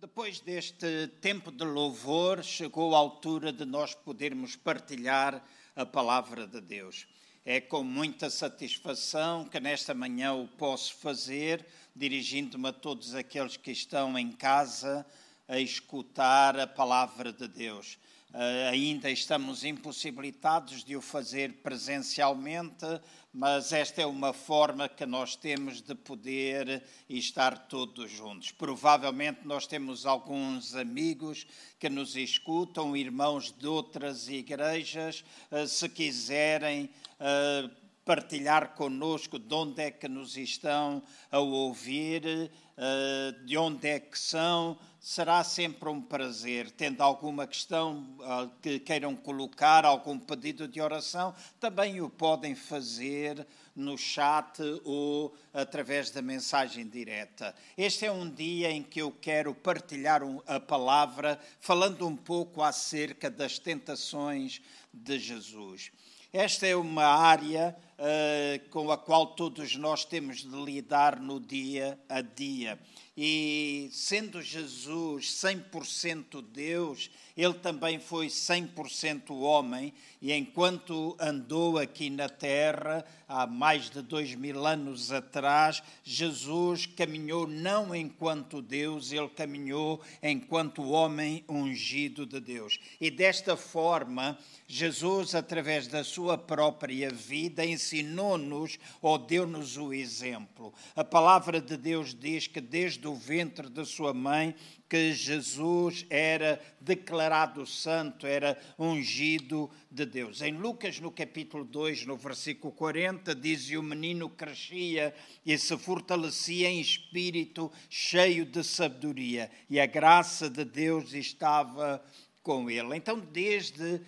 Depois deste tempo de louvor, chegou a altura de nós podermos partilhar a palavra de Deus. É com muita satisfação que nesta manhã o posso fazer, dirigindo-me a todos aqueles que estão em casa a escutar a palavra de Deus. Uh, ainda estamos impossibilitados de o fazer presencialmente, mas esta é uma forma que nós temos de poder estar todos juntos. Provavelmente nós temos alguns amigos que nos escutam, irmãos de outras igrejas, uh, se quiserem. Partilhar conosco de onde é que nos estão a ouvir, de onde é que são, será sempre um prazer. Tendo alguma questão uh, que queiram colocar, algum pedido de oração, também o podem fazer no chat ou através da mensagem direta. Este é um dia em que eu quero partilhar a palavra, falando um pouco acerca das tentações de Jesus. Esta é uma área uh, com a qual todos nós temos de lidar no dia a dia. E sendo Jesus 100% Deus, ele também foi 100% homem, e enquanto andou aqui na terra, há mais de dois mil anos atrás, Jesus caminhou não enquanto Deus, ele caminhou enquanto homem ungido de Deus. E desta forma, Jesus, através da sua própria vida, ensinou-nos ou deu-nos o exemplo. A palavra de Deus diz que desde do ventre da sua mãe que Jesus era declarado santo, era ungido de Deus. Em Lucas, no capítulo 2, no versículo 40, diz: E o menino crescia e se fortalecia em espírito, cheio de sabedoria, e a graça de Deus estava com ele. Então, desde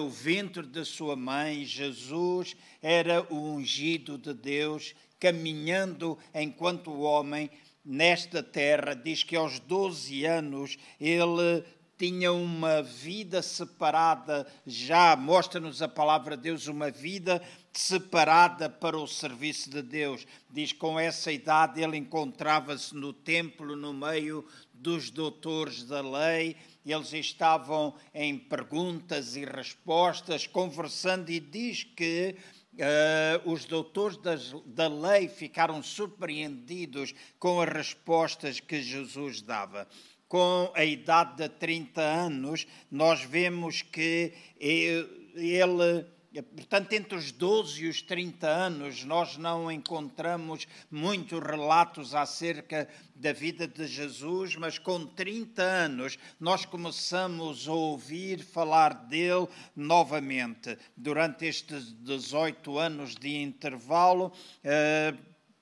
o ventre da sua mãe, Jesus era o ungido de Deus, caminhando enquanto homem nesta terra, diz que aos 12 anos ele tinha uma vida separada, já mostra-nos a palavra de Deus, uma vida separada para o serviço de Deus. Diz que com essa idade ele encontrava-se no templo, no meio dos doutores da lei, eles estavam em perguntas e respostas, conversando, e diz que Uh, os doutores das, da lei ficaram surpreendidos com as respostas que Jesus dava. Com a idade de 30 anos, nós vemos que ele Portanto, entre os 12 e os 30 anos, nós não encontramos muitos relatos acerca da vida de Jesus, mas com 30 anos nós começamos a ouvir falar dele novamente. Durante estes 18 anos de intervalo, eh,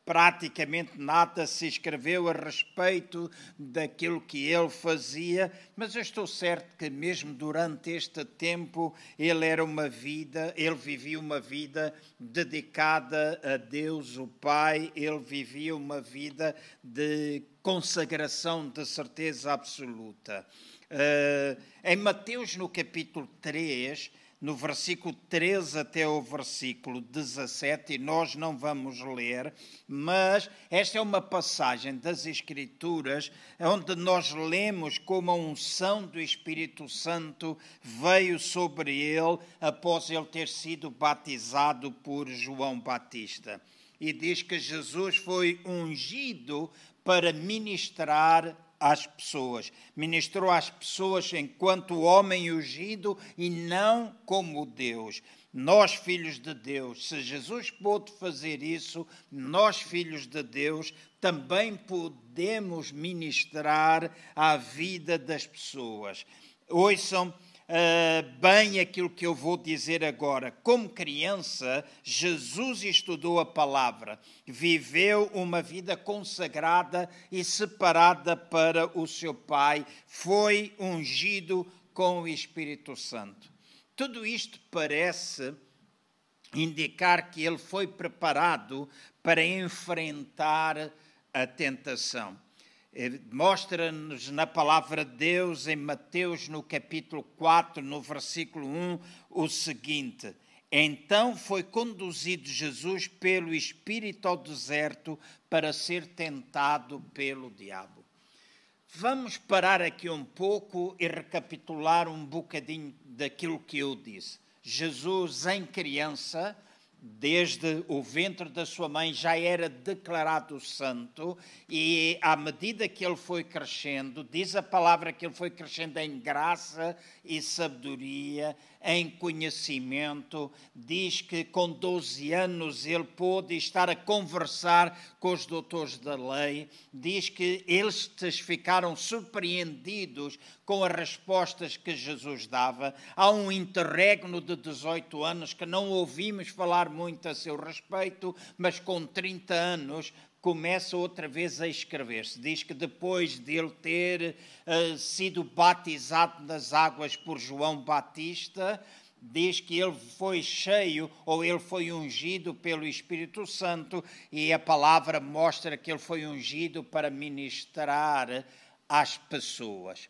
praticamente nada se escreveu a respeito daquilo que ele fazia, mas eu estou certo que mesmo durante este tempo ele era uma vida, ele vivia uma vida dedicada a Deus, o Pai, ele vivia uma vida de consagração de certeza absoluta. Uh, em Mateus, no capítulo 3, no versículo 13 até o versículo 17, e nós não vamos ler, mas esta é uma passagem das Escrituras onde nós lemos como a unção do Espírito Santo veio sobre ele após ele ter sido batizado por João Batista. E diz que Jesus foi ungido para ministrar às pessoas. Ministrou às pessoas enquanto homem ungido e não como Deus. Nós, filhos de Deus, se Jesus pôde fazer isso, nós, filhos de Deus, também podemos ministrar à vida das pessoas. Ouçam uh, bem aquilo que eu vou dizer agora. Como criança, Jesus estudou a palavra, viveu uma vida consagrada e separada para o seu Pai, foi ungido com o Espírito Santo. Tudo isto parece indicar que ele foi preparado para enfrentar a tentação. Mostra-nos na palavra de Deus, em Mateus, no capítulo 4, no versículo 1, o seguinte: Então foi conduzido Jesus pelo Espírito ao deserto para ser tentado pelo diabo. Vamos parar aqui um pouco e recapitular um bocadinho daquilo que eu disse. Jesus, em criança, desde o ventre da sua mãe já era declarado santo e à medida que ele foi crescendo, diz a palavra que ele foi crescendo em graça e sabedoria, em conhecimento, diz que com 12 anos ele pôde estar a conversar com os doutores da lei, diz que eles ficaram surpreendidos com as respostas que Jesus dava. Há um interregno de 18 anos que não ouvimos falar muito a seu respeito, mas com 30 anos começa outra vez a escrever-se. Diz que depois de ele ter uh, sido batizado nas águas por João Batista, diz que ele foi cheio ou ele foi ungido pelo Espírito Santo e a palavra mostra que ele foi ungido para ministrar às pessoas.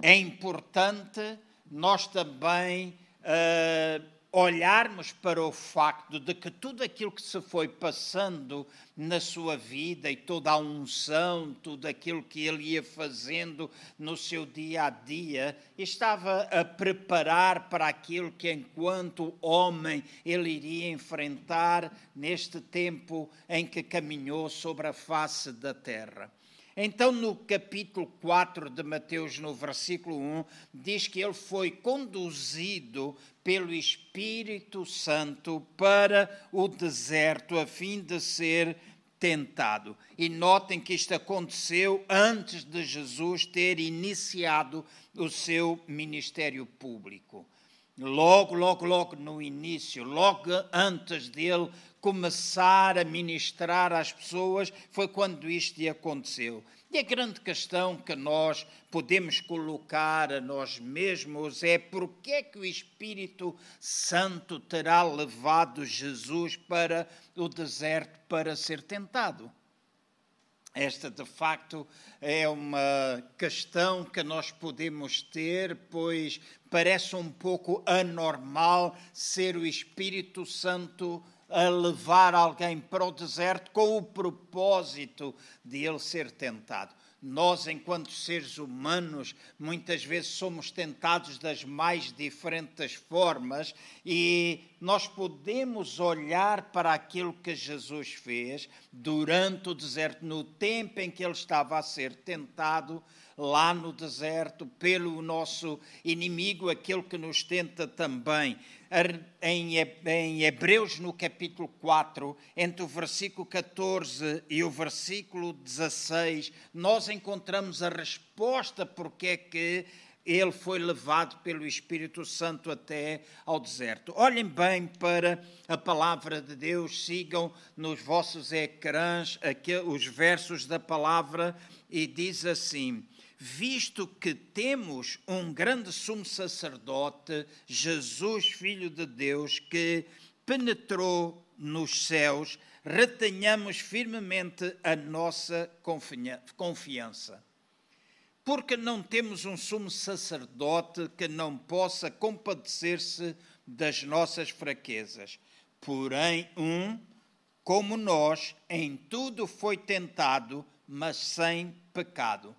É importante nós também uh, olharmos para o facto de que tudo aquilo que se foi passando na sua vida e toda a unção, tudo aquilo que ele ia fazendo no seu dia a dia, estava a preparar para aquilo que, enquanto homem, ele iria enfrentar neste tempo em que caminhou sobre a face da terra. Então, no capítulo 4 de Mateus, no versículo 1, diz que ele foi conduzido pelo Espírito Santo para o deserto a fim de ser tentado. E notem que isto aconteceu antes de Jesus ter iniciado o seu ministério público. Logo, logo, logo no início, logo antes dele começar a ministrar às pessoas, foi quando isto lhe aconteceu. E a grande questão que nós podemos colocar a nós mesmos é por que é que o Espírito Santo terá levado Jesus para o deserto para ser tentado? Esta, de facto, é uma questão que nós podemos ter, pois parece um pouco anormal ser o Espírito Santo a levar alguém para o deserto com o propósito de ele ser tentado. Nós, enquanto seres humanos, muitas vezes somos tentados das mais diferentes formas e nós podemos olhar para aquilo que Jesus fez durante o deserto, no tempo em que ele estava a ser tentado lá no deserto pelo nosso inimigo, aquele que nos tenta também em Hebreus, no capítulo 4, entre o versículo 14 e o versículo 16, nós encontramos a resposta porque é que ele foi levado pelo Espírito Santo até ao deserto. Olhem bem para a palavra de Deus, sigam nos vossos ecrãs os versos da palavra e diz assim: visto que temos um grande sumo sacerdote, Jesus, Filho de Deus, que penetrou nos céus, retenhamos firmemente a nossa confiança. Porque não temos um sumo sacerdote que não possa compadecer-se das nossas fraquezas, porém, um, como nós, em tudo foi tentado, mas sem pecado.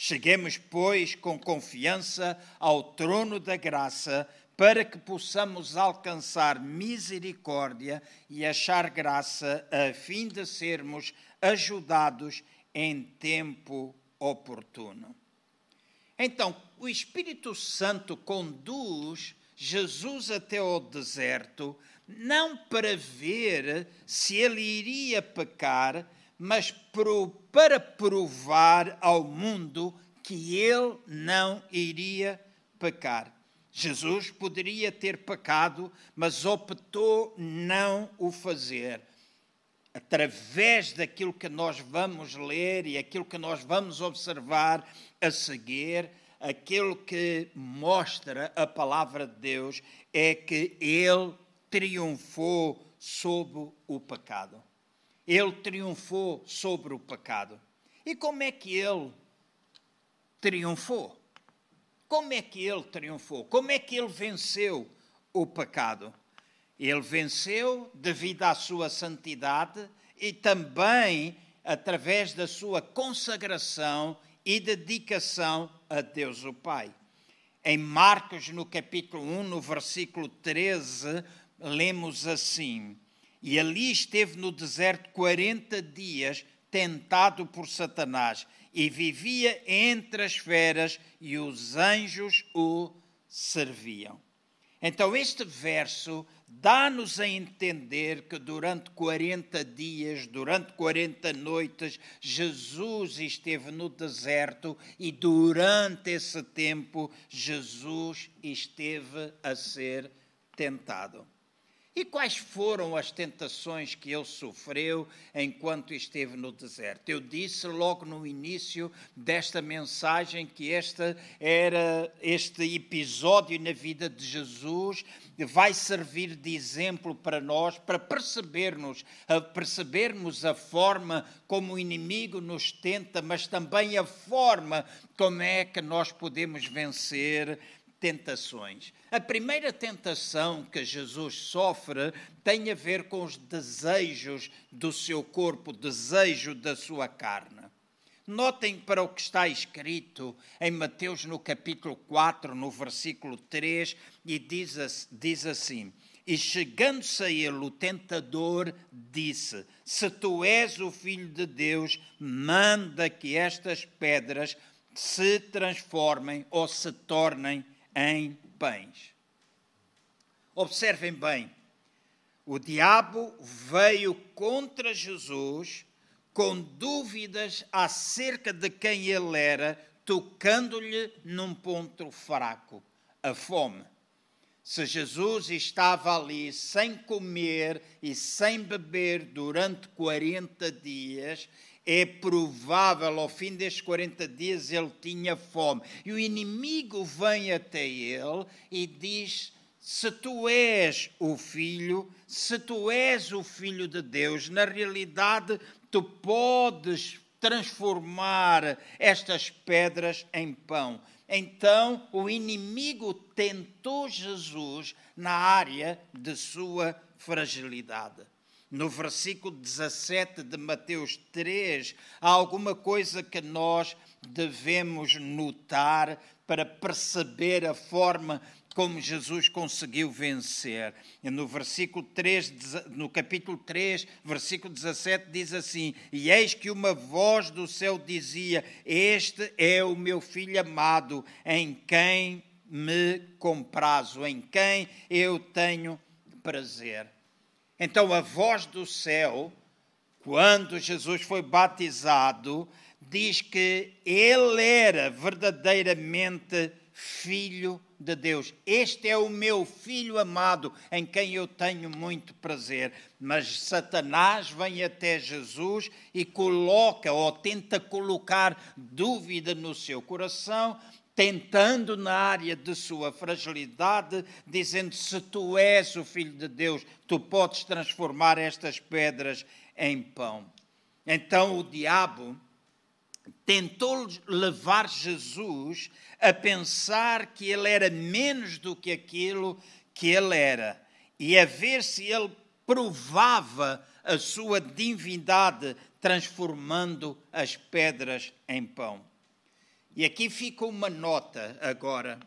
Cheguemos, pois, com confiança ao trono da graça, para que possamos alcançar misericórdia e achar graça, a fim de sermos ajudados em tempo oportuno. Então, o Espírito Santo conduz Jesus até ao deserto, não para ver se ele iria pecar, mas para provar ao mundo que ele não iria pecar. Jesus poderia ter pecado, mas optou não o fazer. Através daquilo que nós vamos ler e aquilo que nós vamos observar a seguir, aquilo que mostra a palavra de Deus é que ele triunfou sobre o pecado. Ele triunfou sobre o pecado. E como é que ele triunfou? Como é que ele triunfou? Como é que ele venceu o pecado? Ele venceu devido à sua santidade e também através da sua consagração e dedicação a Deus o Pai. Em Marcos, no capítulo 1, no versículo 13, lemos assim: E ali esteve no deserto 40 dias, tentado por Satanás, e vivia entre as feras, e os anjos o serviam. Então, este verso dá-nos a entender que durante 40 dias, durante 40 noites, Jesus esteve no deserto e durante esse tempo Jesus esteve a ser tentado. E quais foram as tentações que ele sofreu enquanto esteve no deserto? Eu disse logo no início desta mensagem que este era este episódio na vida de Jesus vai servir de exemplo para nós, para percebermos, percebermos a forma como o inimigo nos tenta, mas também a forma como é que nós podemos vencer tentações. A primeira tentação que Jesus sofre tem a ver com os desejos do seu corpo, desejo da sua carne. Notem para o que está escrito em Mateus no capítulo 4, no versículo 3, e diz, diz assim: E chegando-se a ele, o tentador disse: Se tu és o filho de Deus, manda que estas pedras se transformem ou se tornem em pães. Observem bem, o diabo veio contra Jesus com dúvidas acerca de quem ele era, tocando-lhe num ponto fraco, a fome. Se Jesus estava ali sem comer e sem beber durante 40 dias, é provável ao fim destes 40 dias ele tinha fome. E o inimigo vem até ele e diz: Se tu és o filho, se tu és o filho de Deus, na realidade tu podes transformar estas pedras em pão. Então o inimigo tentou Jesus na área de sua fragilidade no versículo 17 de Mateus 3, há alguma coisa que nós devemos notar para perceber a forma como Jesus conseguiu vencer. No versículo 3, no capítulo 3, versículo 17 diz assim: "E eis que uma voz do céu dizia: Este é o meu filho amado, em quem me comprazo, em quem eu tenho prazer." Então a voz do céu, quando Jesus foi batizado, diz que ele era verdadeiramente filho de Deus. Este é o meu filho amado, em quem eu tenho muito prazer. Mas Satanás vem até Jesus e coloca ou tenta colocar dúvida no seu coração, tentando na área de sua fragilidade, dizendo: Se tu és o Filho de Deus, tu podes transformar estas pedras em pão. Então o diabo tentou levar Jesus a pensar que ele era menos do que aquilo que ele era e a ver se ele provava a sua divindade transformando as pedras em pão. E aqui fica uma nota agora.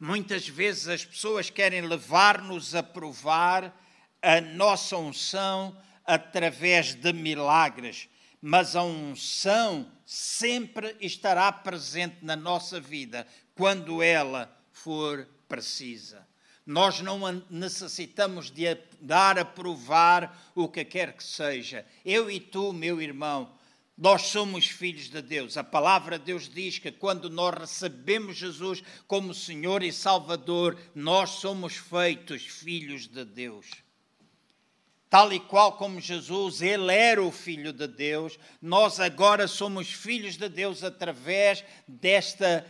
Muitas vezes as pessoas querem levar-nos a provar a nossa unção através de milagres, mas a unção sempre estará presente na nossa vida quando ela for precisa. Nós não necessitamos de dar a provar o que quer que seja. Eu e tu, meu irmão, nós somos filhos de Deus. A palavra de Deus diz que quando nós recebemos Jesus como Senhor e Salvador, nós somos feitos filhos de Deus. Tal e qual como Jesus, ele era o filho de Deus, nós agora somos filhos de Deus através desta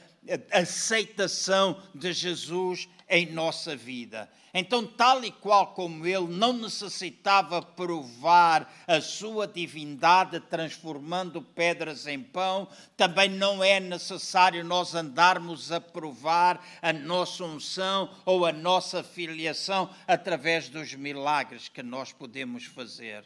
aceitação de Jesus em nossa vida. Então, tal e qual como ele não necessitava provar a sua divindade transformando pedras em pão, também não é necessário nós andarmos a provar a nossa unção ou a nossa filiação através dos milagres que nós podemos fazer.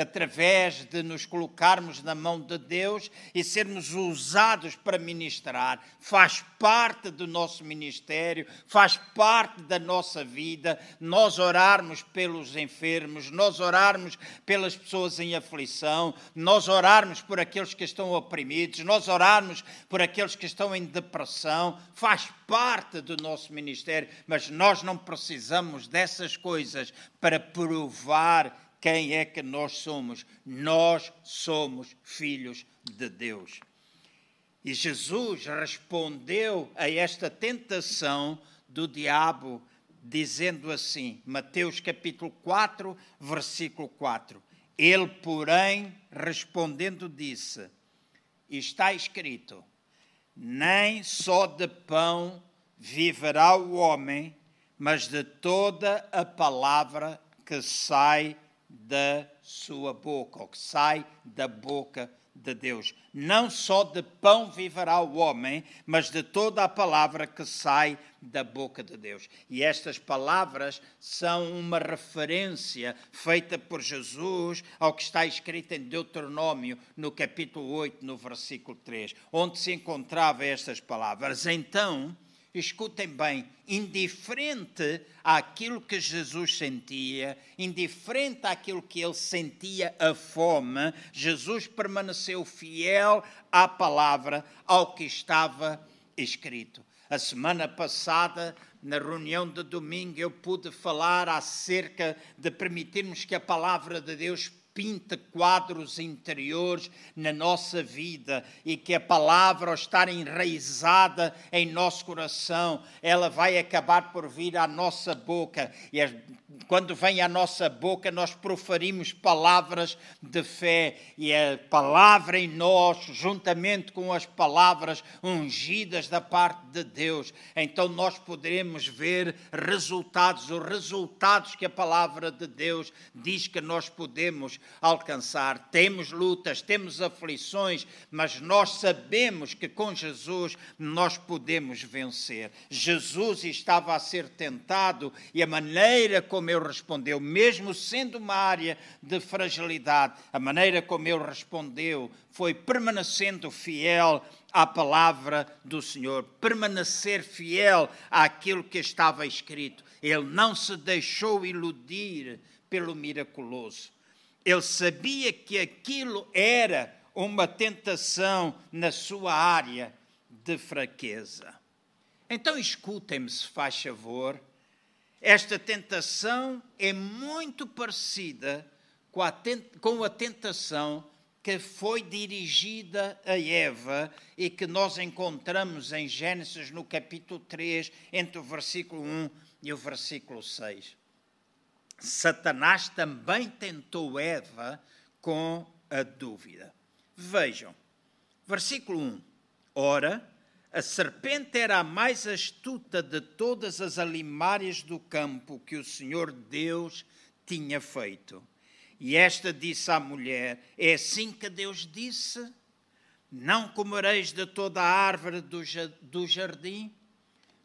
Através de nos colocarmos na mão de Deus e sermos usados para ministrar, faz parte do nosso ministério, faz parte da nossa vida, nós orarmos pelos enfermos, nós orarmos pelas pessoas em aflição, nós orarmos por aqueles que estão oprimidos, nós orarmos por aqueles que estão em depressão, faz parte do nosso ministério, mas nós não precisamos dessas coisas para provar quem é que nós somos? Nós somos filhos de Deus. E Jesus respondeu a esta tentação do diabo, dizendo assim, Mateus capítulo 4, versículo 4. Ele, porém, respondendo, disse: Está escrito, nem só de pão viverá o homem, mas de toda a palavra que sai da sua boca, ou que sai da boca de Deus. Não só de pão viverá o homem, mas de toda a palavra que sai da boca de Deus. E estas palavras são uma referência feita por Jesus ao que está escrito em Deuteronômio, no capítulo 8, no versículo 3, onde se encontrava estas palavras. Então, escutem bem, indiferente àquilo que Jesus sentia, indiferente àquilo que ele sentia a fome, Jesus permaneceu fiel à palavra, ao que estava escrito. A semana passada, na reunião de domingo, eu pude falar acerca de permitirmos que a palavra de Deus pinta quadros interiores na nossa vida e que a palavra, ao estar enraizada em nosso coração, ela vai acabar por vir à nossa boca. E quando vem à nossa boca, nós proferimos palavras de fé. E a palavra em nós, juntamente com as palavras ungidas da parte de Deus, então nós poderemos ver resultados, os resultados que a palavra de Deus diz que nós podemos alcançar. Temos lutas, temos aflições, mas nós sabemos que com Jesus nós podemos vencer. Jesus estava a ser tentado e a maneira como ele respondeu, mesmo sendo uma área de fragilidade, a maneira como ele respondeu foi permanecendo fiel à palavra do Senhor, permanecer fiel àquilo que estava escrito. Ele não se deixou iludir pelo miraculoso. Ele sabia que aquilo era uma tentação na sua área de fraqueza. Então escutem-me, se faz favor. Esta tentação é muito parecida com a, tentação que foi dirigida a Eva e que nós encontramos em Gênesis no capítulo 3, entre o versículo 1 e o versículo 6. Satanás também tentou Eva com a dúvida. Vejam, versículo 1. Ora, a serpente era a mais astuta de todas as alimárias do campo que o Senhor Deus tinha feito. E esta disse à mulher: É assim que Deus disse: Não comereis de toda a árvore do jardim?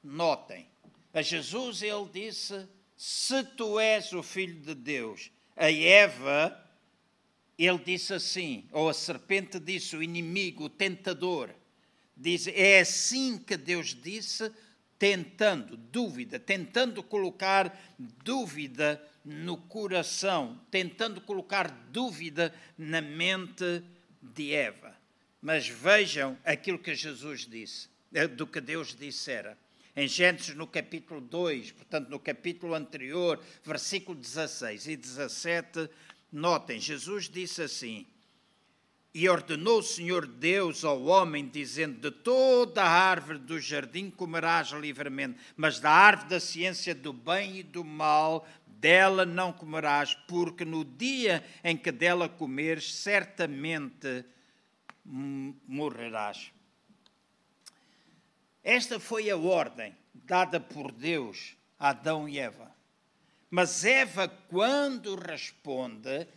Notem, a Jesus ele disse: se tu és o filho de Deus. A Eva, ele disse assim, ou a serpente disse, o inimigo, o tentador, diz, é assim que Deus disse, tentando, dúvida, tentando colocar dúvida no coração, tentando colocar dúvida na mente de Eva. Mas vejam aquilo que Jesus disse, eh, do que Deus dissera em Gênesis no capítulo 2, portanto no capítulo anterior, versículo 16 e 17, notem, Jesus disse assim: E ordenou o Senhor Deus ao homem, dizendo: De toda a árvore do jardim comerás livremente, mas da árvore da ciência do bem e do mal dela não comerás, porque no dia em que dela comeres, certamente morrerás. Esta foi a ordem dada por Deus a Adão e Eva. Mas Eva, quando responde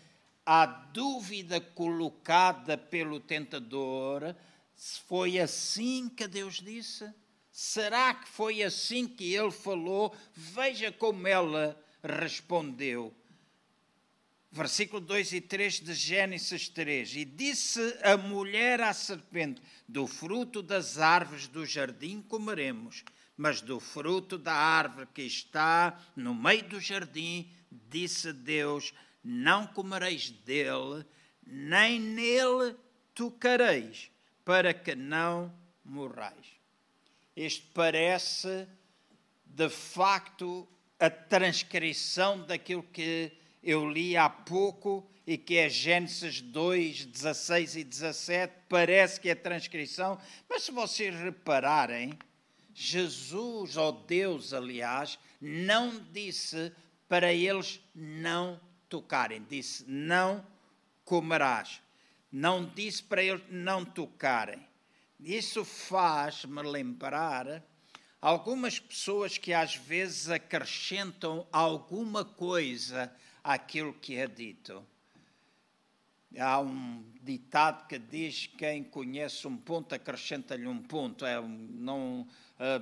à dúvida colocada pelo tentador, foi assim que Deus disse? Será que foi assim que ele falou? Veja como ela respondeu. Versículo 2 e 3 de Gênesis 3. E disse a mulher à serpente: Do fruto das árvores do jardim comeremos, mas do fruto da árvore que está no meio do jardim, disse Deus: Não comereis dele, nem nele tocareis, para que não morrais. Este parece, de facto, a transcrição daquilo que eu li há pouco e que é Gênesis 2, 16 e 17, parece que é transcrição, mas se vocês repararem, Jesus, ou Deus, aliás, não disse para eles não tocarem, disse não comerás. Não disse para eles não tocarem. Isso faz-me lembrar algumas pessoas que às vezes acrescentam alguma coisa àquilo que é dito. Há um ditado que diz: quem conhece um ponto acrescenta-lhe um ponto. É, não,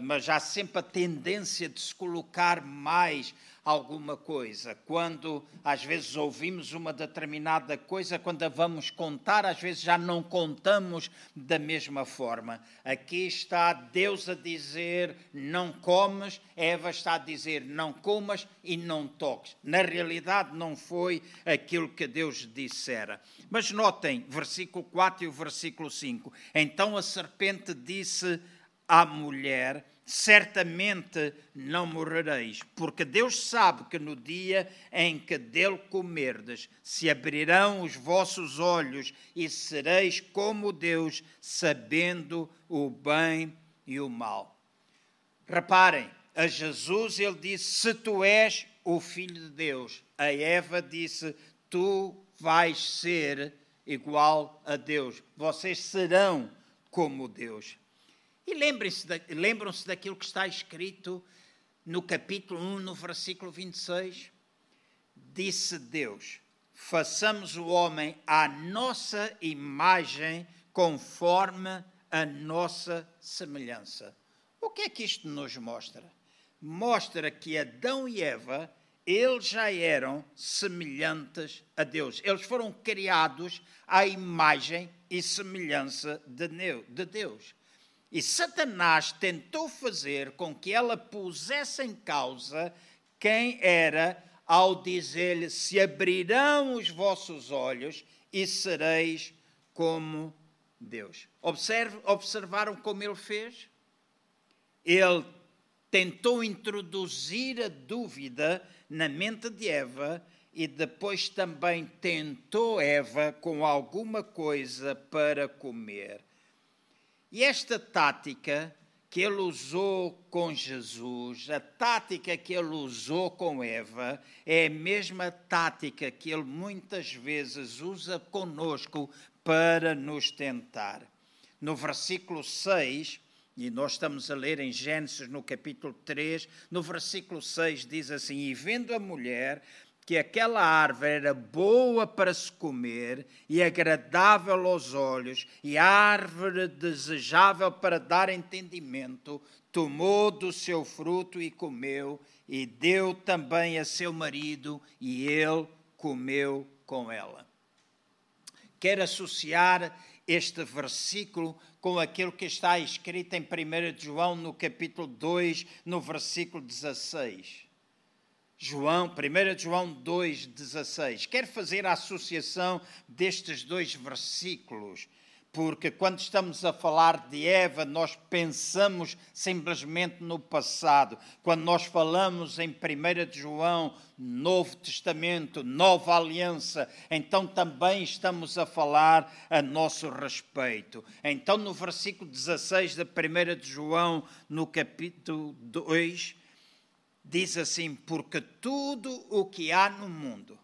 mas há sempre a tendência de se colocar mais alguma coisa. Quando às vezes ouvimos uma determinada coisa, quando a vamos contar, às vezes já não contamos da mesma forma. Aqui está Deus a dizer: não comes, Eva está a dizer: não comas e não toques. Na realidade, não foi aquilo que Deus dissera. Mas notem, versículo 4 e o versículo 5. Então a serpente disse à mulher: certamente não morrereis, porque Deus sabe que no dia em que dele comerdes, se abrirão os vossos olhos e sereis como Deus, sabendo o bem e o mal. Reparem, a Jesus ele disse: Se tu és o filho de Deus. A Eva disse: Tu vais ser igual a Deus. Vocês serão como Deus. E lembrem-se lembram-se daquilo que está escrito no capítulo 1, no versículo 26? Disse Deus: façamos o homem à nossa imagem, conforme a nossa semelhança. O que é que isto nos mostra? Mostra que Adão e Eva, eles já eram semelhantes a Deus. Eles foram criados à imagem e semelhança de Deus. E Satanás tentou fazer com que ela pusesse em causa quem era, ao dizer-lhe: Se abrirão os vossos olhos e sereis como Deus. Observe, observaram como ele fez? Ele tentou introduzir a dúvida na mente de Eva e depois também tentou Eva com alguma coisa para comer. E esta tática que ele usou com Jesus, a tática que ele usou com Eva, é a mesma tática que ele muitas vezes usa conosco para nos tentar. No versículo 6, e nós estamos a ler em Gênesis no capítulo 3, no versículo 6 diz assim: E vendo a mulher que aquela árvore era boa para se comer e agradável aos olhos, e árvore desejável para dar entendimento, tomou do seu fruto e comeu, e deu também a seu marido, e ele comeu com ela. Quero associar este versículo com aquilo que está escrito em 1 João, no capítulo 2, no versículo 16 João, 1 João 2,16. Quero fazer a associação destes dois versículos, porque quando estamos a falar de Eva, nós pensamos simplesmente no passado. Quando nós falamos em 1 João, Novo Testamento, Nova Aliança, então também estamos a falar a nosso respeito. Então, no versículo 16 da 1 João, no capítulo 2, diz assim: Porque tudo o que há no mundo,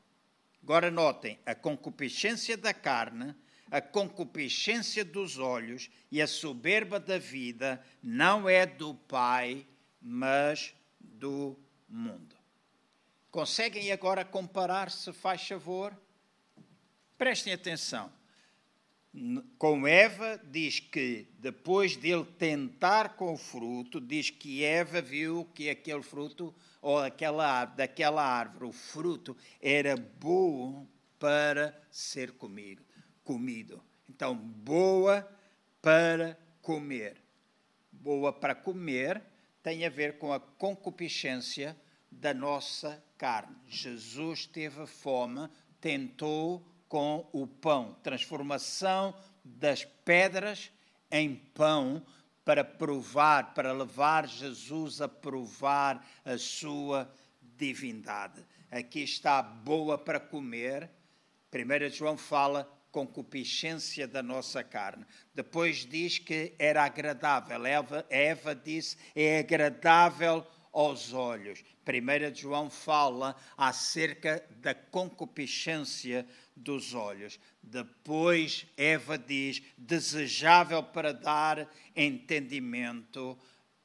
agora notem, a concupiscência da carne, a concupiscência dos olhos e a soberba da vida não é do Pai, mas do mundo. Conseguem agora comparar, se faz favor? Prestem atenção com Eva, diz que depois dele tentar com o fruto, diz que Eva viu que aquele fruto, ou aquela daquela árvore, o fruto era bom para ser comido. comido. Então, boa para comer. Boa para comer tem a ver com a concupiscência da nossa carne. Jesus teve fome, tentou com o pão, transformação das pedras em pão para provar, para levar Jesus a provar a sua divindade. Aqui está boa para comer. 1 João fala concupiscência da nossa carne. Depois diz que era agradável. Eva, Eva disse: é agradável aos olhos. 1 João fala acerca da concupiscência dos olhos. Depois, Eva diz: desejável para dar entendimento.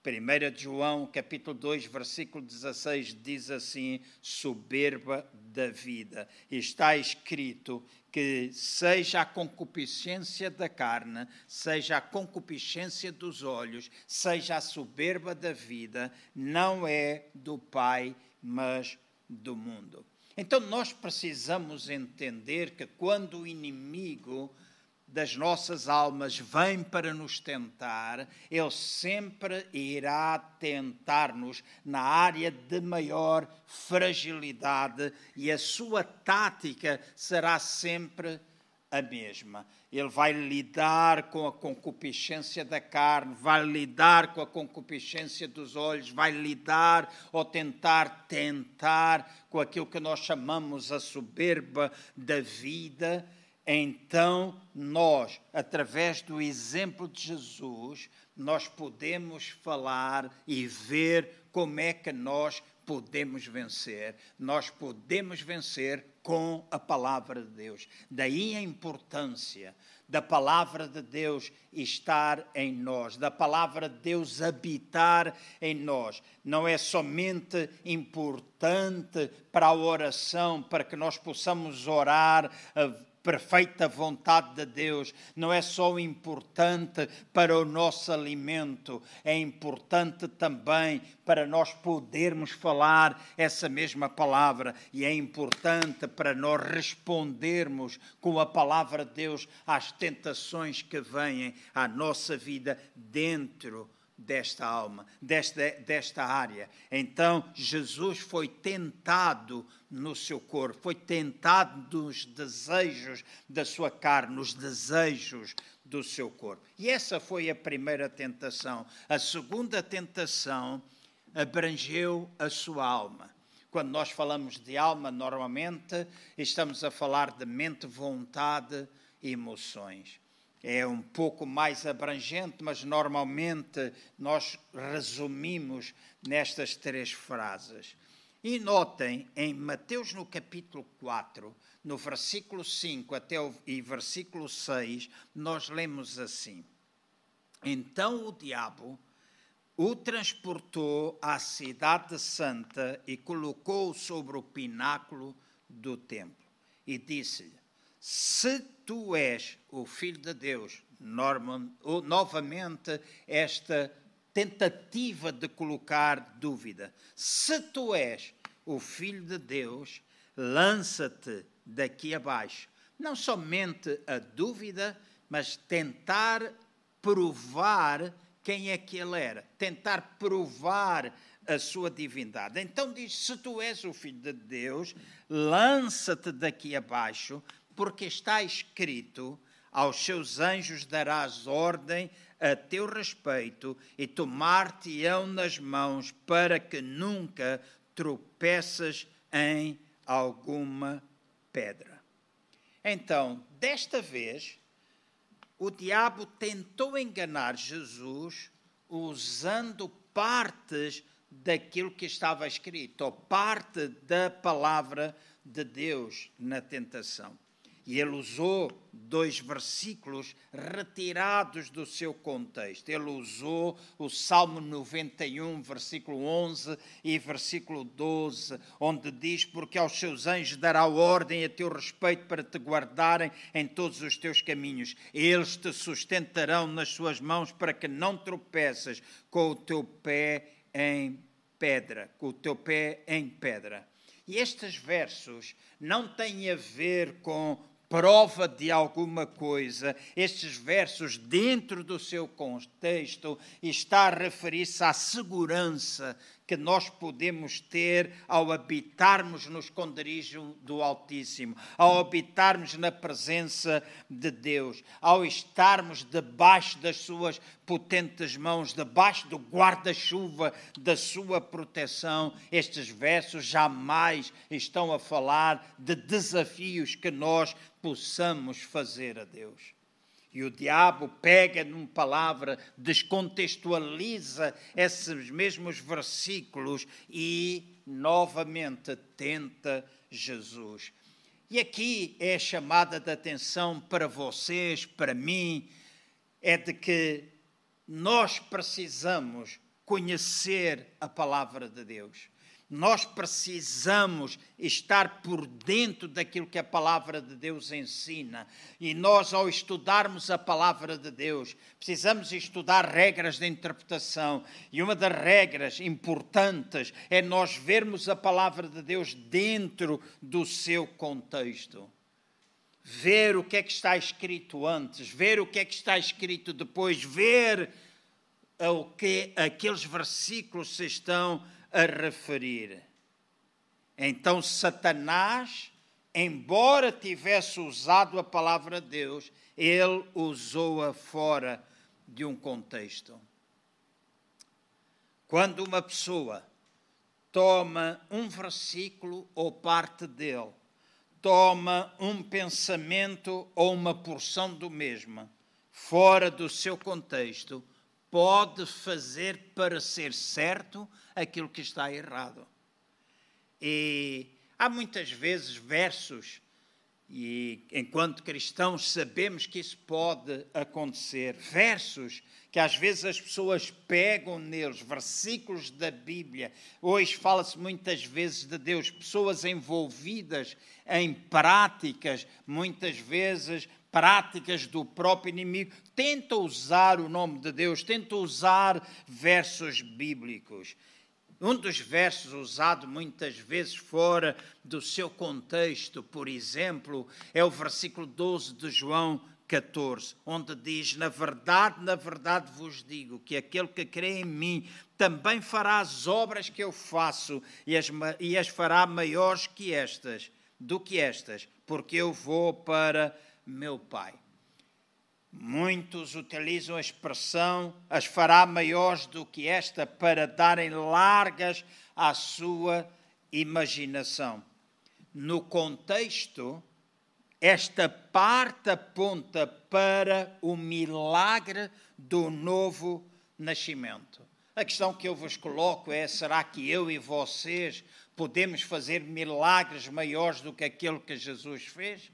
1 João, capítulo 2, versículo 16, diz assim: soberba da vida. Está escrito que seja a concupiscência da carne, seja a concupiscência dos olhos, seja a soberba da vida, não é do Pai, mas do mundo. Então nós precisamos entender que quando o inimigo das nossas almas vem para nos tentar, ele sempre irá tentar-nos na área de maior fragilidade e a sua tática será sempre a mesma. Ele vai lidar com a concupiscência da carne, vai lidar com a concupiscência dos olhos, vai lidar ou tentar tentar com aquilo que nós chamamos a soberba da vida então nós, através do exemplo de Jesus, nós podemos falar e ver como é que nós podemos vencer. Nós podemos vencer com a palavra de Deus. Daí a importância da palavra de Deus estar em nós, da palavra de Deus habitar em nós. Não é somente importante para a oração, para que nós possamos orar perfeita vontade de Deus não é só importante para o nosso alimento, é importante também para nós podermos falar essa mesma palavra e é importante para nós respondermos com a palavra de Deus às tentações que vêm à nossa vida dentro desta alma, desta, desta área. Então, Jesus foi tentado no seu corpo, foi tentado nos desejos da sua carne, nos desejos do seu corpo. E essa foi a primeira tentação. A segunda tentação abrangeu a sua alma. Quando nós falamos de alma, normalmente estamos a falar de mente, vontade e emoções é um pouco mais abrangente, mas normalmente nós resumimos nestas três frases. E notem, em Mateus no capítulo 4, no versículo 5 até o e versículo 6, nós lemos assim: Então o diabo o transportou à cidade santa e colocou-o sobre o pináculo do templo e disse-lhe: se tu és o Filho de Deus, norma, novamente esta tentativa de colocar dúvida. Se tu és o Filho de Deus, lança-te daqui abaixo. Não somente a dúvida, mas tentar provar quem é que ele era, tentar provar a sua divindade. Então diz: se tu és o Filho de Deus, lança-te daqui abaixo, porque está escrito: aos seus anjos darás ordem a teu respeito e tomar-te-ão nas mãos para que nunca tropeças em alguma pedra. Então, desta vez, o diabo tentou enganar Jesus usando partes daquilo que estava escrito, ou parte da palavra de Deus na tentação. E ele usou dois versículos retirados do seu contexto. Ele usou o Salmo 91, versículo 11 e versículo 12, onde diz: Porque aos seus anjos dará ordem a teu respeito para te guardarem em todos os teus caminhos. Eles te sustentarão nas suas mãos para que não tropeças com o teu pé em pedra, com o teu pé em pedra. E estes versos não têm a ver com prova de alguma coisa. Estes versos, dentro do seu contexto, está a referir-se à segurança que nós podemos ter ao habitarmos no esconderijo do Altíssimo, ao habitarmos na presença de Deus, ao estarmos debaixo das suas potentes mãos, debaixo do guarda-chuva da sua proteção. Estes versos jamais estão a falar de desafios que nós possamos fazer a Deus. E o diabo pega numa palavra, descontextualiza esses mesmos versículos e novamente tenta Jesus. E aqui é a chamada de atenção para vocês, para mim, é de que nós precisamos conhecer a palavra de Deus. Nós precisamos estar por dentro daquilo que a palavra de Deus ensina. E nós, ao estudarmos a palavra de Deus, precisamos estudar regras de interpretação. E uma das regras importantes é nós vermos a palavra de Deus dentro do seu contexto ver o que é que está escrito antes, ver o que é que está escrito depois, ver o que aqueles versículos se estão a referir. Então, Satanás, embora tivesse usado a palavra de Deus, ele usou-a fora de um contexto. Quando uma pessoa toma um versículo ou parte dele, toma um pensamento ou uma porção do mesmo, fora do seu contexto, pode fazer parecer certo aquilo que está errado. E há muitas vezes versos, e enquanto cristãos sabemos que isso pode acontecer, versos que às vezes as pessoas pegam neles, versículos da Bíblia. Hoje fala-se muitas vezes de Deus, pessoas envolvidas em práticas, muitas vezes práticas do próprio inimigo, tenta usar o nome de Deus, tenta usar versos bíblicos. Um dos versos usado muitas vezes fora do seu contexto, por exemplo, é o versículo 12 de João 14, onde diz: Na verdade, na verdade vos digo que aquele que crê em mim também fará as obras que eu faço e as, e as fará maiores que estas, do que estas, porque eu vou para meu Pai. Muitos utilizam a expressão as fará maiores do que esta para darem largas à sua imaginação. No contexto, esta parte aponta para o milagre do novo nascimento. A questão que eu vos coloco é: será que eu e vocês podemos fazer milagres maiores do que aquele que Jesus fez?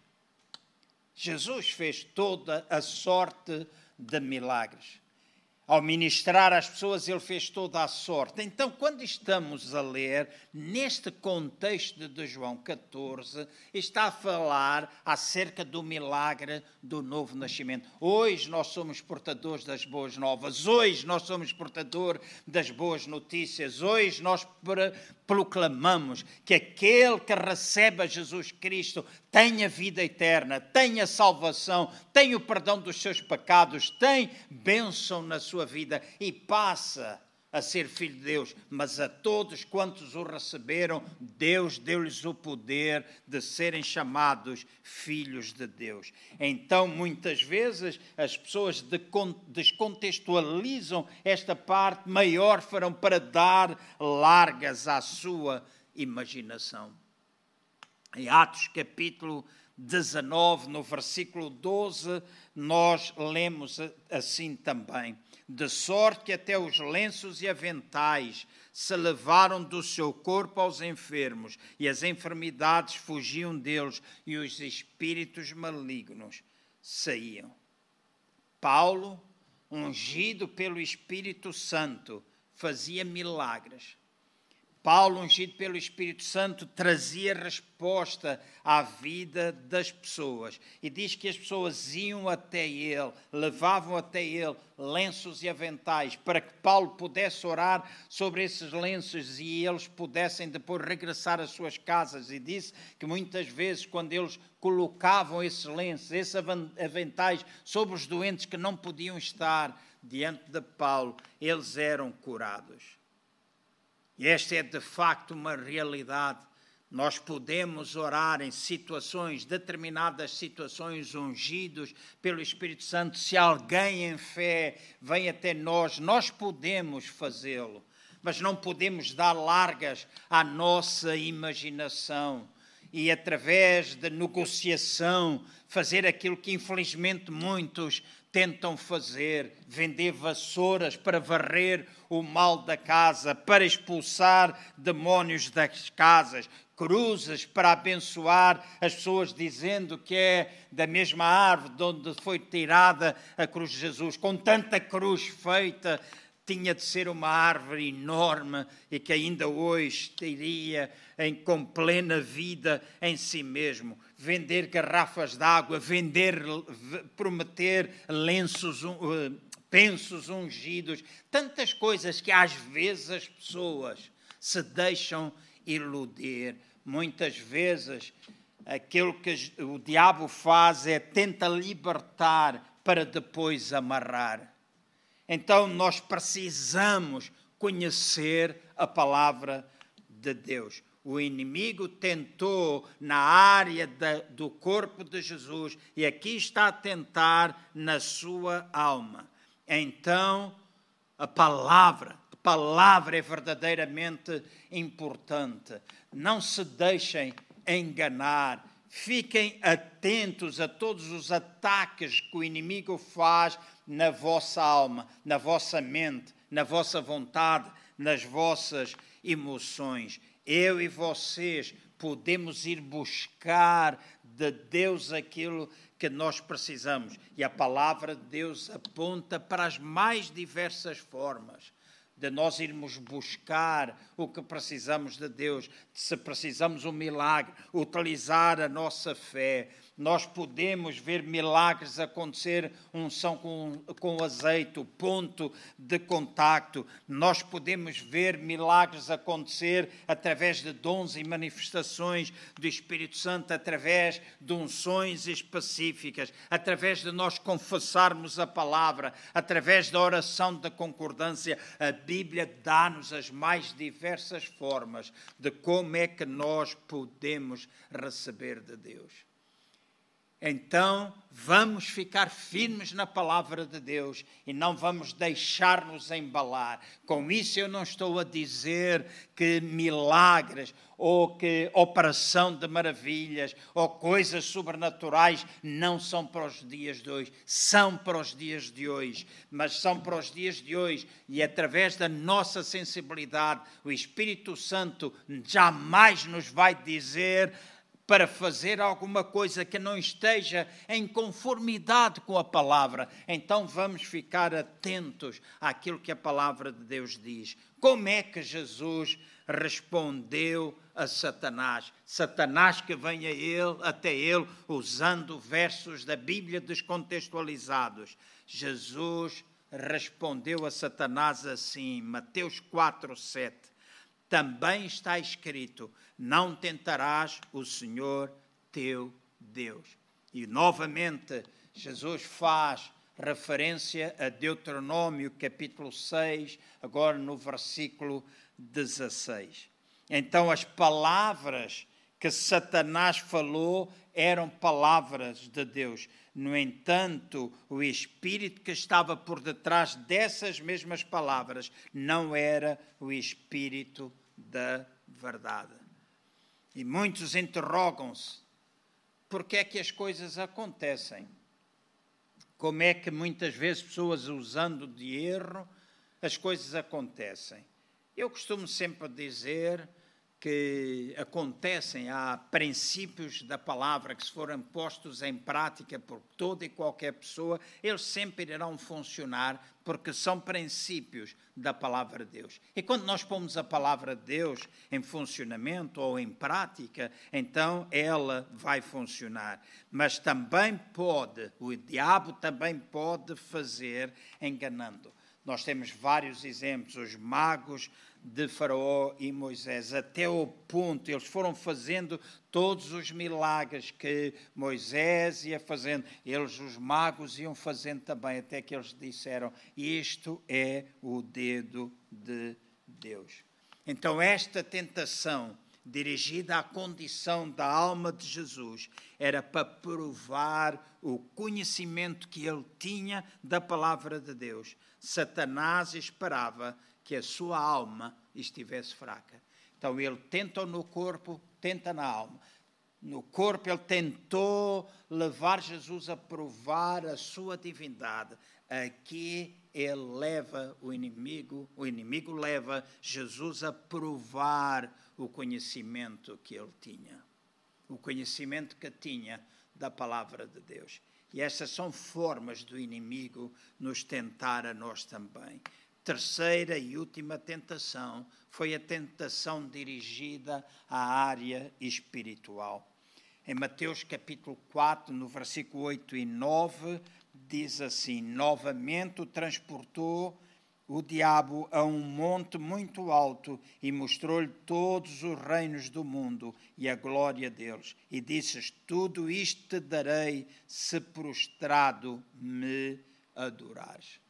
Jesus fez toda a sorte de milagres. Ao ministrar às pessoas, ele fez toda a sorte. Então, quando estamos a ler, neste contexto de João 14, está a falar acerca do milagre do novo nascimento. Hoje nós somos portadores das boas novas, hoje nós somos portadores das boas notícias, hoje nós proclamamos que aquele que recebe a Jesus Cristo tem a vida eterna, tem a salvação, tem o perdão dos seus pecados, tem bênção na sua vida e passa a ser filho de Deus, mas a todos quantos o receberam, Deus deu-lhes o poder de serem chamados filhos de Deus. Então, muitas vezes, as pessoas descontextualizam esta parte maior, farão para dar largas à sua imaginação. Em Atos capítulo 19, no versículo 12, nós lemos assim também de sorte que até os lenços e aventais se levaram do seu corpo aos enfermos, e as enfermidades fugiam deles, e os espíritos malignos saíam. Paulo, ungido pelo Espírito Santo, fazia milagres. Paulo, ungido pelo Espírito Santo, trazia resposta à vida das pessoas. E diz que as pessoas iam até ele, levavam até ele lenços e aventais, para que Paulo pudesse orar sobre esses lenços e eles pudessem depois regressar às suas casas. E disse que muitas vezes, quando eles colocavam esses lenços, esses aventais sobre os doentes que não podiam estar diante de Paulo, eles eram curados. E esta é de facto uma realidade. Nós podemos orar em situações, determinadas situações, ungidos pelo Espírito Santo. Se alguém em fé vem até nós, nós podemos fazê-lo, mas não podemos dar largas à nossa imaginação e, através da negociação, fazer aquilo que infelizmente muitos tentam fazer, vender vassouras para varrer o mal da casa, para expulsar demónios das casas, cruzes para abençoar as pessoas, dizendo que é da mesma árvore de onde foi tirada a cruz de Jesus, com tanta cruz feita tinha de ser uma árvore enorme e que ainda hoje teria em, com plena vida em si mesmo. Vender garrafas de água, vender, prometer lenços, uh, pensos ungidos, tantas coisas que às vezes as pessoas se deixam iludir. Muitas vezes aquilo que o diabo faz é tenta libertar para depois amarrar. Então nós precisamos conhecer a palavra de Deus. O inimigo tentou na área do corpo de Jesus e aqui está a tentar na sua alma. Então, a palavra, a palavra é verdadeiramente importante. Não se deixem enganar. Fiquem atentos a todos os ataques que o inimigo faz na vossa alma, na vossa mente, na vossa vontade, nas vossas emoções. Eu e vocês podemos ir buscar de Deus aquilo que nós precisamos. E a palavra de Deus aponta para as mais diversas formas de nós irmos buscar o que precisamos de Deus, se precisamos um milagre, utilizar a nossa fé, nós podemos ver milagres acontecer, unção com, com azeite, ponto de contacto. Nós podemos ver milagres acontecer através de dons e manifestações do Espírito Santo, através de unções específicas, através de nós confessarmos a palavra, através da oração da concordância. A Bíblia dá-nos as mais diversas formas de como é que nós podemos receber de Deus então vamos ficar firmes na palavra de Deus e não vamos deixar-nos embalar. Com isso, eu não estou a dizer que milagres ou que operação de maravilhas ou coisas sobrenaturais não são para os dias de hoje. São para os dias de hoje, mas são para os dias de hoje e através da nossa sensibilidade, o Espírito Santo jamais nos vai dizer para fazer alguma coisa que não esteja em conformidade com a palavra, então vamos ficar atentos àquilo que a palavra de Deus diz. Como é que Jesus respondeu a Satanás? Satanás que vem a ele, até ele, usando versos da Bíblia descontextualizados. Jesus respondeu a Satanás assim, Mateus 4, 7. Também está escrito: não tentarás o Senhor teu Deus. E novamente Jesus faz referência a Deuteronômio capítulo 6, agora no versículo 16. Então as palavras que Satanás falou eram palavras de Deus. No entanto, o espírito que estava por detrás dessas mesmas palavras não era o espírito da verdade. E muitos interrogam-se por que é que as coisas acontecem. Como é que muitas vezes pessoas usando de erro as coisas acontecem? Eu costumo sempre dizer que acontecem, há princípios da palavra que, se forem postos em prática por toda e qualquer pessoa, eles sempre irão funcionar, porque são princípios da palavra de Deus. E quando nós pomos a palavra de Deus em funcionamento ou em prática, então ela vai funcionar. Mas também pode, o diabo também pode fazer enganando. Nós temos vários exemplos, os magos de Faraó e Moisés, até o ponto, eles foram fazendo todos os milagres que Moisés ia fazendo, eles, os magos, iam fazendo também, até que eles disseram: Isto é o dedo de Deus. Então, esta tentação dirigida à condição da alma de Jesus, era para provar o conhecimento que ele tinha da palavra de Deus. Satanás esperava que a sua alma estivesse fraca. Então ele tenta no corpo, tenta na alma. No corpo ele tentou levar Jesus a provar a sua divindade. Aqui ele leva o inimigo, o inimigo leva Jesus a provar o conhecimento que ele tinha. O conhecimento que tinha da palavra de Deus. E essas são formas do inimigo nos tentar a nós também. Terceira e última tentação foi a tentação dirigida à área espiritual. Em Mateus capítulo 4, no versículo 8 e 9, diz assim: Novamente o transportou o diabo a um monte muito alto e mostrou-lhe todos os reinos do mundo e a glória deles. E disse: Tudo isto te darei se prostrado me adorares.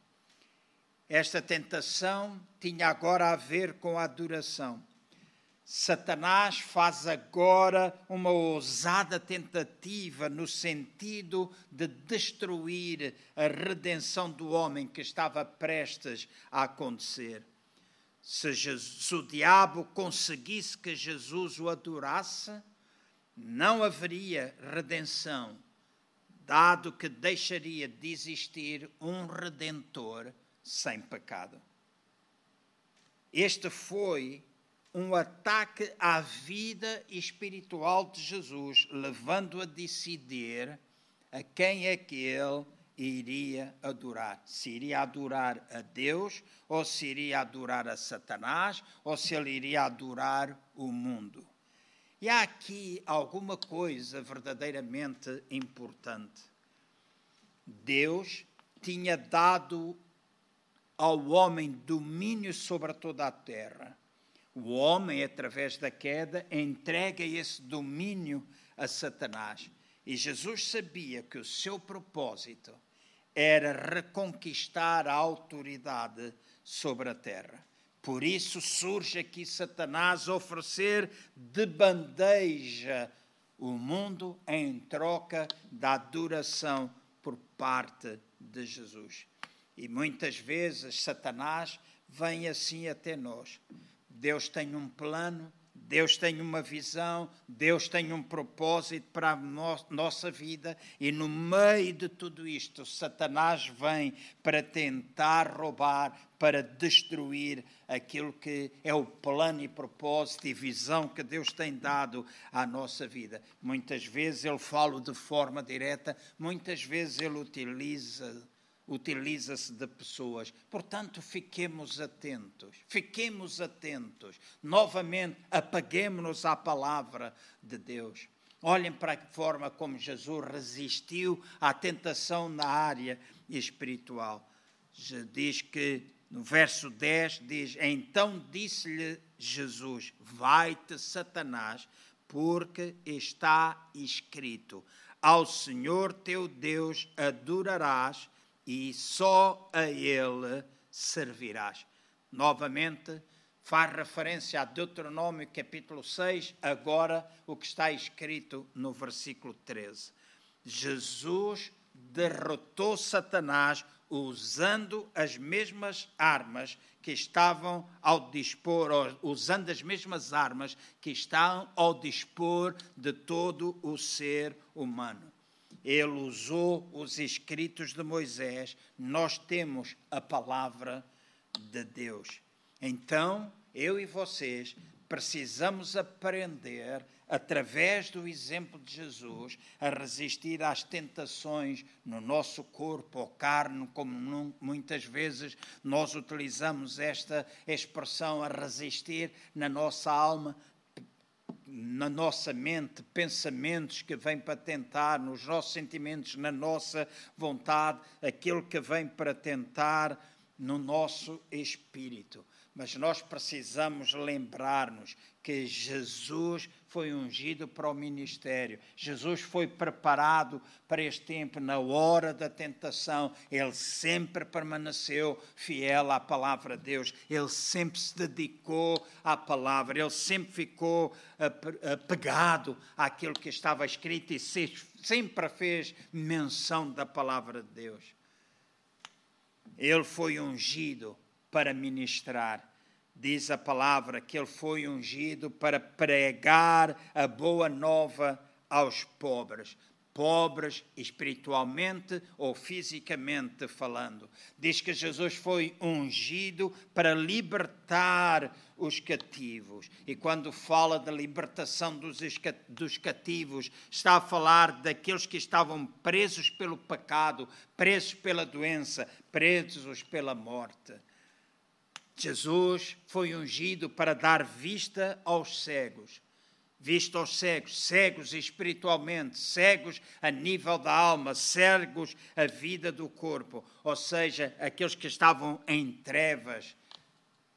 Esta tentação tinha agora a ver com a adoração. Satanás faz agora uma ousada tentativa no sentido de destruir a redenção do homem que estava prestes a acontecer. Se, Jesus, se o diabo conseguisse que Jesus o adorasse, não haveria redenção, dado que deixaria de existir um redentor sem pecado. Este foi um ataque à vida espiritual de Jesus, levando a decidir a quem é que ele iria adorar. Se iria adorar a Deus, ou se iria adorar a Satanás, ou se ele iria adorar o mundo. E há aqui alguma coisa verdadeiramente importante. Deus tinha dado ao homem domínio sobre toda a terra o homem, através da queda, entrega esse domínio a Satanás. E Jesus sabia que o seu propósito era reconquistar a autoridade sobre a terra. Por isso surge aqui Satanás oferecer de bandeja o mundo em troca da adoração por parte de Jesus. E muitas vezes Satanás vem assim até nós Deus tem um plano, Deus tem uma visão, Deus tem um propósito para a no nossa vida e no meio de tudo isto, Satanás vem para tentar roubar, para destruir aquilo que é o plano e propósito e visão que Deus tem dado à nossa vida. Muitas vezes ele fala de forma direta, muitas vezes ele utiliza utiliza-se de pessoas. Portanto, fiquemos atentos, fiquemos atentos. Novamente, apaguemos-nos à palavra de Deus. Olhem para a forma como Jesus resistiu à tentação na área espiritual. Diz que no verso 10 diz: Então disse-lhe Jesus: Vai-te, Satanás, porque está escrito: Ao Senhor teu Deus adorarás e só a Ele servirás. Novamente, faz referência a Deuteronômio capítulo 6, agora o que está escrito no versículo 13. Jesus derrotou Satanás usando as mesmas armas que estavam ao dispor, usando as mesmas armas que estão ao dispor de todo o ser humano ele usou os escritos de Moisés, nós temos a palavra de Deus. Então, eu e vocês precisamos aprender, através do exemplo de Jesus, a resistir às tentações no nosso corpo ou carne, como muitas vezes nós utilizamos esta expressão, a resistir na nossa alma, na nossa mente, pensamentos que vêm para tentar, nos nossos sentimentos, na nossa vontade, aquilo que vem para tentar no nosso espírito. Mas nós precisamos lembrar-nos que Jesus foi ungido para o ministério. Jesus foi preparado para este tempo, na hora da tentação. Ele sempre permaneceu fiel à palavra de Deus. Ele sempre se dedicou à palavra. Ele sempre ficou apegado àquilo que estava escrito e sempre fez menção da palavra de Deus. Ele foi ungido para ministrar. Diz a palavra que ele foi ungido para pregar a boa nova aos pobres, pobres espiritualmente ou fisicamente falando. Diz que Jesus foi ungido para libertar os cativos. E quando fala da libertação dos, cativos, está a falar daqueles que estavam presos pelo pecado, presos pela doença, presos pela morte. Jesus foi ungido para dar vista aos cegos. Vista aos cegos, cegos espiritualmente, cegos a nível da alma, cegos a vida do corpo, ou seja, aqueles que estavam em trevas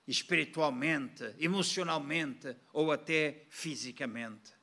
espiritualmente, emocionalmente ou até fisicamente.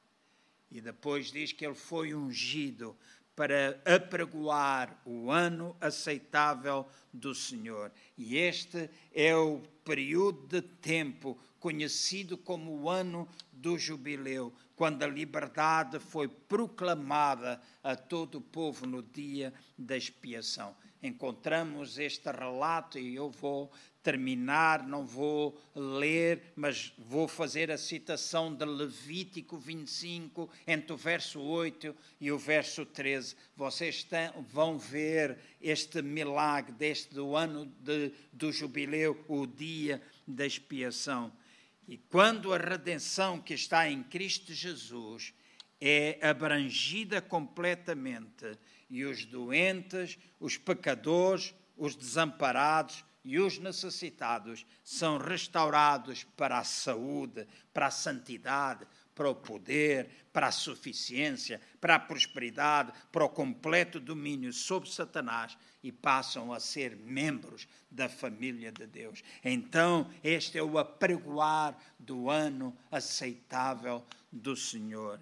E depois diz que ele foi ungido para apregoar o ano aceitável do Senhor. E este é o período de tempo conhecido como o ano do jubileu, quando a liberdade foi proclamada a todo o povo no dia da expiação. Encontramos este relato e eu vou terminar, não vou ler, mas vou fazer a citação de Levítico 25, entre o verso 8 e o verso 13. Vocês vão ver este milagre deste do ano de, do jubileu, o dia da expiação. E quando a redenção que está em Cristo Jesus é abrangida completamente, e os doentes, os pecadores, os desamparados, e os necessitados são restaurados para a saúde, para a santidade, para o poder, para a suficiência, para a prosperidade, para o completo domínio sobre Satanás e passam a ser membros da família de Deus. Então, este é o apregoar do ano aceitável do Senhor.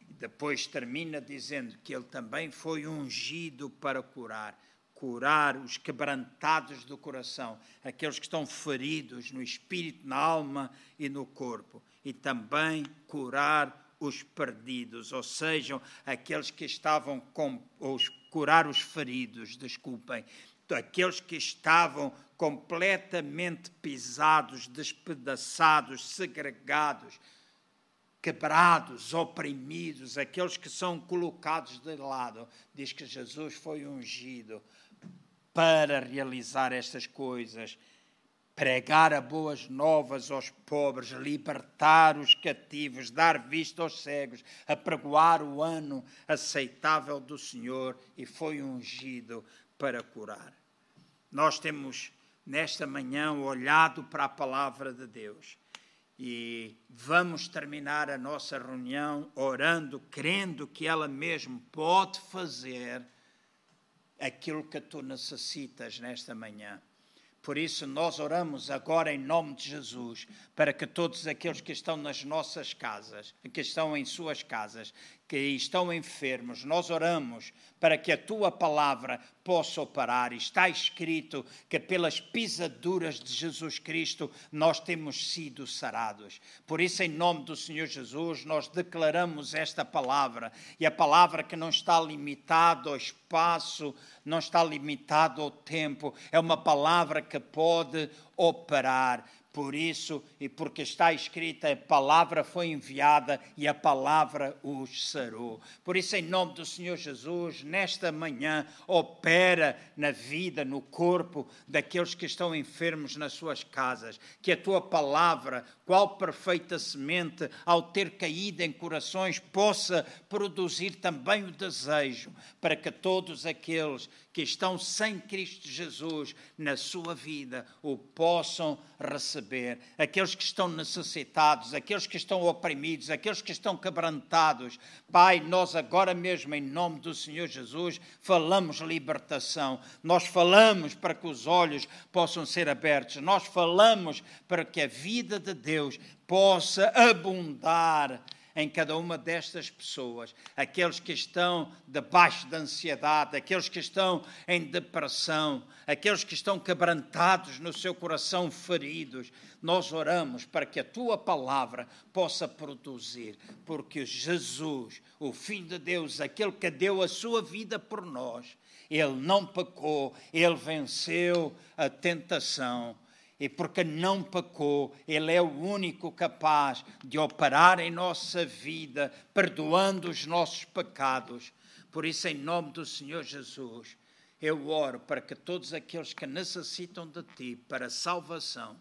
Depois termina dizendo que ele também foi ungido para curar curar os quebrantados do coração, aqueles que estão feridos no espírito, na alma e no corpo, e também curar os perdidos, ou sejam, aqueles que estavam com, ou curar os feridos, desculpem, aqueles que estavam completamente pisados, despedaçados, segregados, quebrados, oprimidos, aqueles que são colocados de lado. Diz que Jesus foi ungido para realizar estas coisas, pregar a boas novas aos pobres, libertar os cativos, dar vista aos cegos, apregoar o ano aceitável do Senhor e foi ungido para curar. Nós temos nesta manhã olhado para a palavra de Deus e vamos terminar a nossa reunião orando, crendo que ela mesmo pode fazer aquilo que tu necessitas nesta manhã. Por isso, nós oramos agora em nome de Jesus, para que todos aqueles que estão nas nossas casas, que estão em suas casas, que estão enfermos, nós oramos para que a tua palavra possa operar. Está escrito que pelas pisaduras de Jesus Cristo nós temos sido sarados. Por isso, em nome do Senhor Jesus, nós declaramos esta palavra e a palavra que não está limitada ao espaço, não está limitada ao tempo, é uma palavra que pode operar. Por isso, e porque está escrita, a palavra foi enviada e a palavra os sarou. Por isso, em nome do Senhor Jesus, nesta manhã, opera na vida, no corpo daqueles que estão enfermos nas suas casas. Que a tua palavra, qual perfeita semente, ao ter caído em corações, possa produzir também o desejo para que todos aqueles que estão sem Cristo Jesus na sua vida o possam receber. Aqueles que estão necessitados, aqueles que estão oprimidos, aqueles que estão quebrantados. Pai, nós agora mesmo, em nome do Senhor Jesus, falamos libertação. Nós falamos para que os olhos possam ser abertos. Nós falamos para que a vida de Deus possa abundar em cada uma destas pessoas, aqueles que estão debaixo da ansiedade, aqueles que estão em depressão, aqueles que estão quebrantados no seu coração, feridos. Nós oramos para que a tua palavra possa produzir, porque Jesus, o Filho de Deus, aquele que deu a sua vida por nós, ele não pecou, ele venceu a tentação e porque não pecou, Ele é o único capaz de operar em nossa vida, perdoando os nossos pecados. Por isso, em nome do Senhor Jesus, eu oro para que todos aqueles que necessitam de Ti para salvação,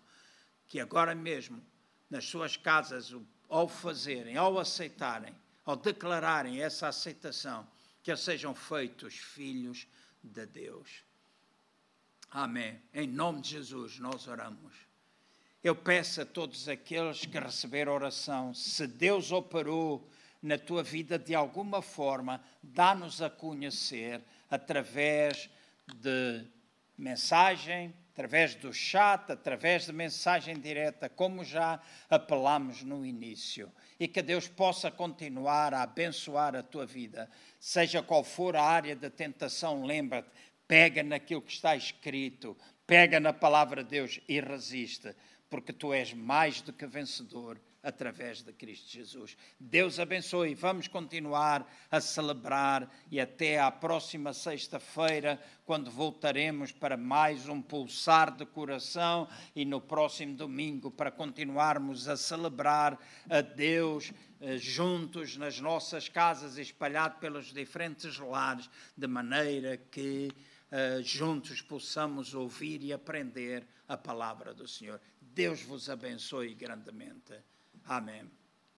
que agora mesmo, nas suas casas, ao fazerem, ao aceitarem, ao declararem essa aceitação, que sejam feitos filhos de Deus. Amém. Em nome de Jesus nós oramos. Eu peço a todos aqueles que receberam oração, se Deus operou na tua vida de alguma forma, dá-nos a conhecer através de mensagem, através do chat, através de mensagem direta, como já apelamos no início. E que Deus possa continuar a abençoar a tua vida, seja qual for a área de tentação, lembra-te, pega naquilo que está escrito, pega na palavra de Deus e resiste, porque tu és mais do que vencedor através de Cristo Jesus. Deus abençoe. Vamos continuar a celebrar e até à próxima sexta-feira, quando voltaremos para mais um pulsar de coração e no próximo domingo para continuarmos a celebrar a Deus eh, juntos nas nossas casas, espalhado pelos diferentes lares, de maneira que uh, juntos possamos ouvir e aprender a palavra do Senhor. Deus vos abençoe grandemente. Amém.